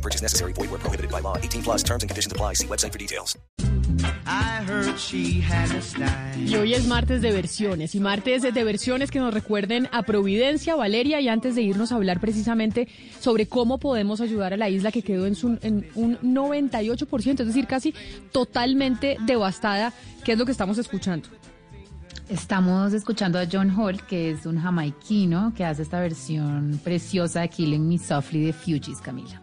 No purchase necessary. Void where prohibited by law. 18 plus terms and conditions apply. See website for details. I heard she had a style. Y hoy es martes de versiones y martes de versiones que nos recuerden a Providencia, Valeria, y antes de irnos a hablar precisamente sobre cómo podemos ayudar a la isla que quedó en, su- en un 98%, es decir, casi totalmente devastada, ¿qué es lo que estamos escuchando? Estamos escuchando a John Holt, que es un jamaiquino que hace esta versión preciosa de Killing Me Softly de Fugees, Camila.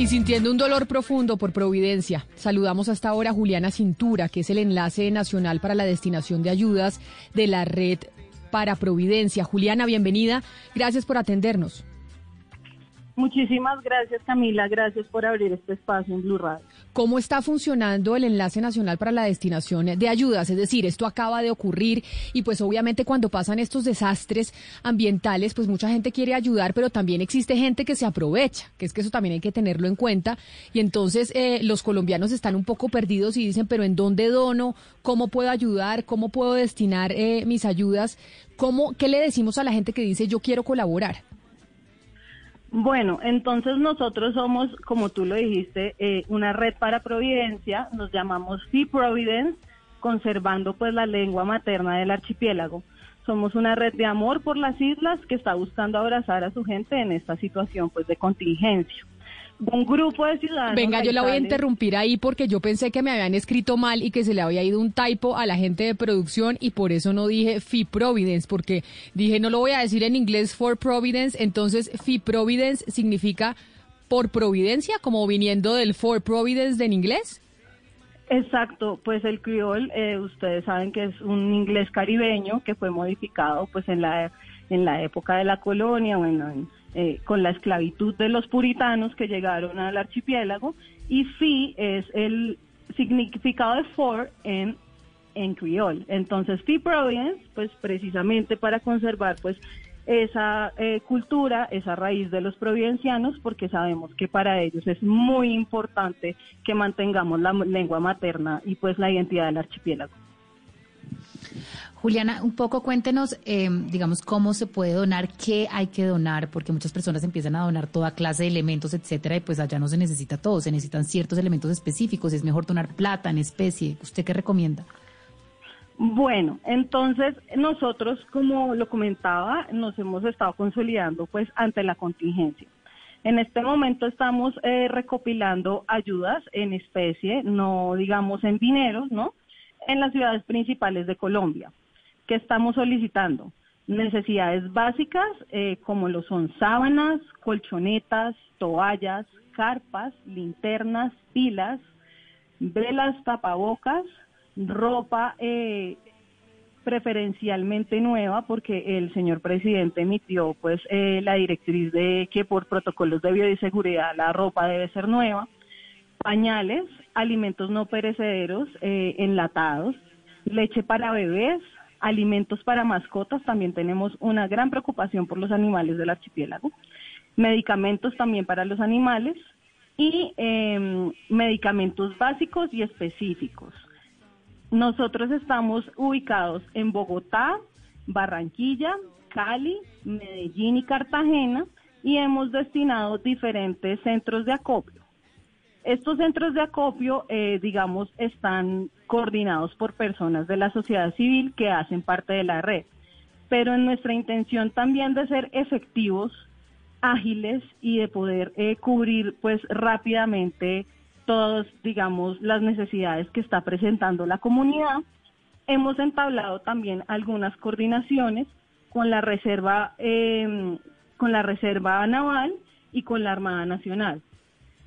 Y sintiendo un dolor profundo por Providencia, saludamos hasta ahora a Juliana Cintura, que es el enlace nacional para la destinación de ayudas de la red para Providencia. Juliana, bienvenida. Gracias por atendernos. Muchísimas gracias Camila, gracias por abrir este espacio en Blue Radio. ¿Cómo está funcionando el Enlace Nacional para la Destinación de Ayudas? Es decir, esto acaba de ocurrir y pues obviamente cuando pasan estos desastres ambientales, pues mucha gente quiere ayudar, pero también existe gente que se aprovecha, que es que eso también hay que tenerlo en cuenta. Y entonces eh, los colombianos están un poco perdidos y dicen, pero ¿en dónde dono? ¿Cómo puedo ayudar? ¿Cómo puedo destinar eh, mis ayudas? ¿Cómo, ¿Qué le decimos a la gente que dice, yo quiero colaborar? Bueno, entonces nosotros somos, como tú lo dijiste, eh, una red para Providencia, nos llamamos Sea Providence, conservando pues la lengua materna del archipiélago. Somos una red de amor por las islas que está buscando abrazar a su gente en esta situación pues de contingencia. Un grupo de ciudadanos. Venga, yo la voy a interrumpir ahí porque yo pensé que me habían escrito mal y que se le había ido un typo a la gente de producción y por eso no dije Fee Providence, porque dije no lo voy a decir en inglés for Providence, entonces Fee Providence significa por providencia, como viniendo del for Providence de en inglés. Exacto, pues el criol, eh, ustedes saben que es un inglés caribeño que fue modificado pues en la en la época de la colonia, bueno, en- eh, con la esclavitud de los puritanos que llegaron al archipiélago y fee es el significado de for en en criol. Entonces, Fee Providence, pues precisamente para conservar pues esa eh, cultura, esa raíz de los providencianos, porque sabemos que para ellos es muy importante que mantengamos la lengua materna y pues la identidad del archipiélago. Juliana, un poco cuéntenos, eh, digamos, cómo se puede donar, qué hay que donar, porque muchas personas empiezan a donar toda clase de elementos, etcétera, y pues allá no se necesita todo, se necesitan ciertos elementos específicos, es mejor donar plata en especie. ¿Usted qué recomienda? Bueno, entonces nosotros, como lo comentaba, nos hemos estado consolidando pues ante la contingencia. En este momento estamos eh, recopilando ayudas en especie, no digamos en dinero, ¿no? En las ciudades principales de Colombia. ¿Qué estamos solicitando? Necesidades básicas eh, como lo son sábanas, colchonetas, toallas, carpas, linternas, pilas, velas, tapabocas, ropa eh, preferencialmente nueva porque el señor presidente emitió pues eh, la directriz de que por protocolos de bioseguridad la ropa debe ser nueva, pañales, alimentos no perecederos eh, enlatados, leche para bebés, alimentos para mascotas, también tenemos una gran preocupación por los animales del archipiélago, medicamentos también para los animales y eh, medicamentos básicos y específicos. Nosotros estamos ubicados en Bogotá, Barranquilla, Cali, Medellín y Cartagena y hemos destinado diferentes centros de acopio. Estos centros de acopio, eh, digamos, están coordinados por personas de la sociedad civil que hacen parte de la red, pero en nuestra intención también de ser efectivos, ágiles y de poder eh, cubrir pues rápidamente todas, digamos, las necesidades que está presentando la comunidad. hemos entablado también algunas coordinaciones con la reserva eh, con la reserva naval y con la Armada Nacional.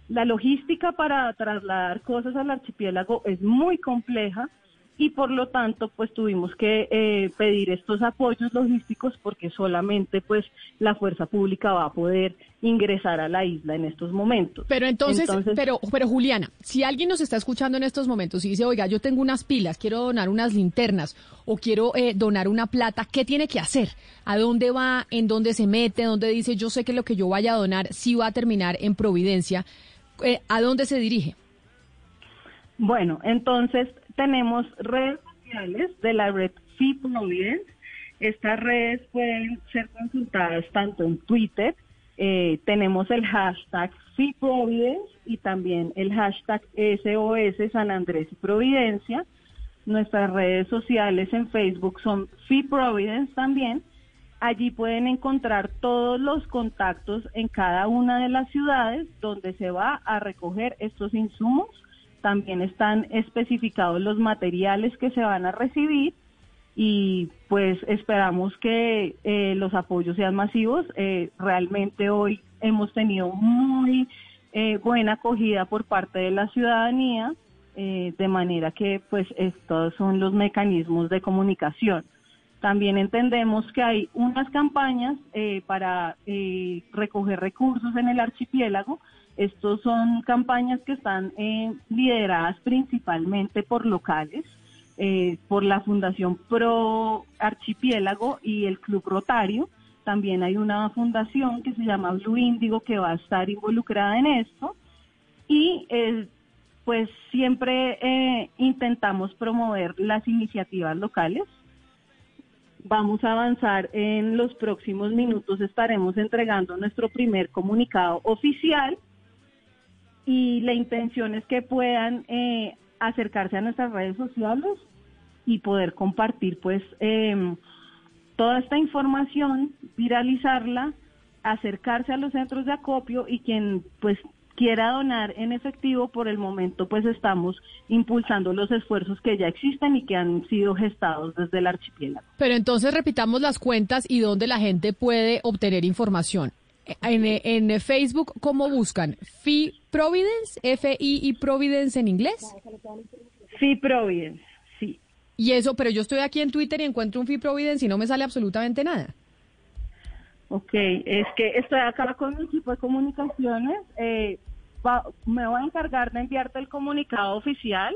La logística para trasladar cosas al archipiélago es muy compleja y por lo tanto pues tuvimos que eh, pedir estos apoyos logísticos porque solamente pues la fuerza pública va a poder ingresar a la isla en estos momentos. Pero entonces, pero, pero Juliana, si alguien nos está escuchando en estos momentos y dice, oiga, yo tengo unas pilas, quiero donar unas linternas o quiero eh, donar una plata, ¿qué tiene que hacer? ¿A dónde va? ¿En dónde se mete? ¿Dónde dice, yo sé que lo que yo vaya a donar sí va a terminar en Providencia? Eh, ¿A dónde se dirige? Bueno, entonces tenemos redes sociales de la red Fee Providence. Estas redes pueden ser consultadas tanto en Twitter, eh, tenemos el hashtag Fee Providence y también el hashtag SOS San Andrés y Providencia. Nuestras redes sociales en Facebook son Fee Providence también. Allí pueden encontrar todos los contactos en cada una de las ciudades donde se va a recoger estos insumos también están especificados los materiales que se van a recibir y pues esperamos que eh, los apoyos sean masivos. Eh, realmente hoy hemos tenido muy eh, buena acogida por parte de la ciudadanía, de manera que pues estos son los mecanismos de comunicación. También entendemos que hay unas campañas para recoger recursos en el archipiélago, estos son campañas que están eh, lideradas principalmente por locales, eh, por la Fundación Pro Archipiélago y el Club Rotario. También hay una fundación que se llama Blue Índigo que va a estar involucrada en esto. Y eh, pues siempre intentamos promover las iniciativas locales. Vamos a avanzar en los próximos minutos, estaremos entregando nuestro primer comunicado oficial y la intención es que puedan eh, acercarse a nuestras redes sociales y poder compartir pues em, toda esta información, viralizarla, acercarse a los centros de acopio y quien pues quiera donar en efectivo, por el momento pues estamos impulsando los esfuerzos que ya existen y que han sido gestados desde el archipiélago. Pero entonces repitamos las cuentas y dónde la gente puede obtener información. En, en Facebook, ¿cómo buscan? ¿Fi Providence? ¿F-I Providence en inglés? Fi Providence, sí. Y eso, pero yo estoy aquí en Twitter y encuentro un Fi Providence y no me sale absolutamente nada. Ok, es que estoy acá con mi equipo de comunicaciones. Eh, me voy a encargar de enviarte el comunicado oficial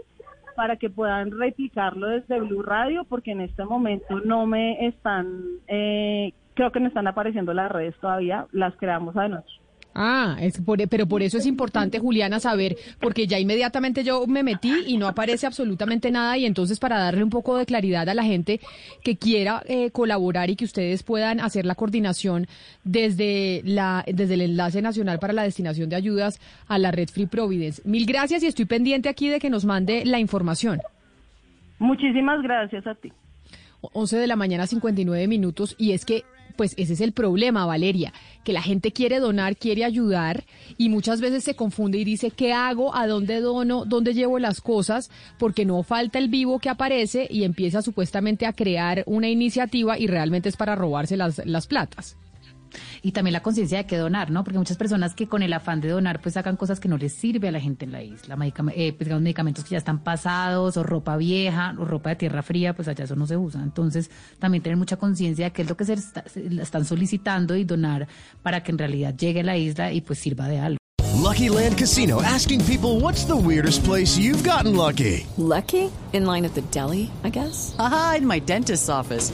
para que puedan replicarlo desde Blue Radio, porque en este momento no me están eh, creo que no están apareciendo las redes todavía, las creamos anoche. Ah, es pero por eso es importante, Juliana, saber, porque ya inmediatamente yo me metí y no aparece absolutamente nada y entonces para darle un poco de claridad a la gente que quiera eh, colaborar y que ustedes puedan hacer la coordinación desde, la, desde el Enlace Nacional para la Destinación de Ayudas a la Red Free Providence. Mil gracias y estoy pendiente aquí de que nos mande la información. Muchísimas gracias a ti. 11 de la mañana, 59 minutos, y es que pues ese es el problema, Valeria, que la gente quiere donar, quiere ayudar y muchas veces se confunde y dice, ¿qué hago? ¿A dónde dono? ¿Dónde llevo las cosas? Porque no falta el vivo que aparece y empieza supuestamente a crear una iniciativa y realmente es para robarse las, las platas y también la conciencia de que donar, ¿no? Porque muchas personas que con el afán de donar pues sacan cosas que no les sirve a la gente en la isla, eh, pues, digamos, medicamentos que ya están pasados o ropa vieja o ropa de tierra fría, pues allá eso no se usa. Entonces también tener mucha conciencia de qué es lo que se, están solicitando y donar para que en realidad llegue a la isla y pues sirva de algo. Lucky Land Casino asking people what's the weirdest place you've gotten lucky. Lucky? In line at the deli, I guess. Aha, in my dentist's office.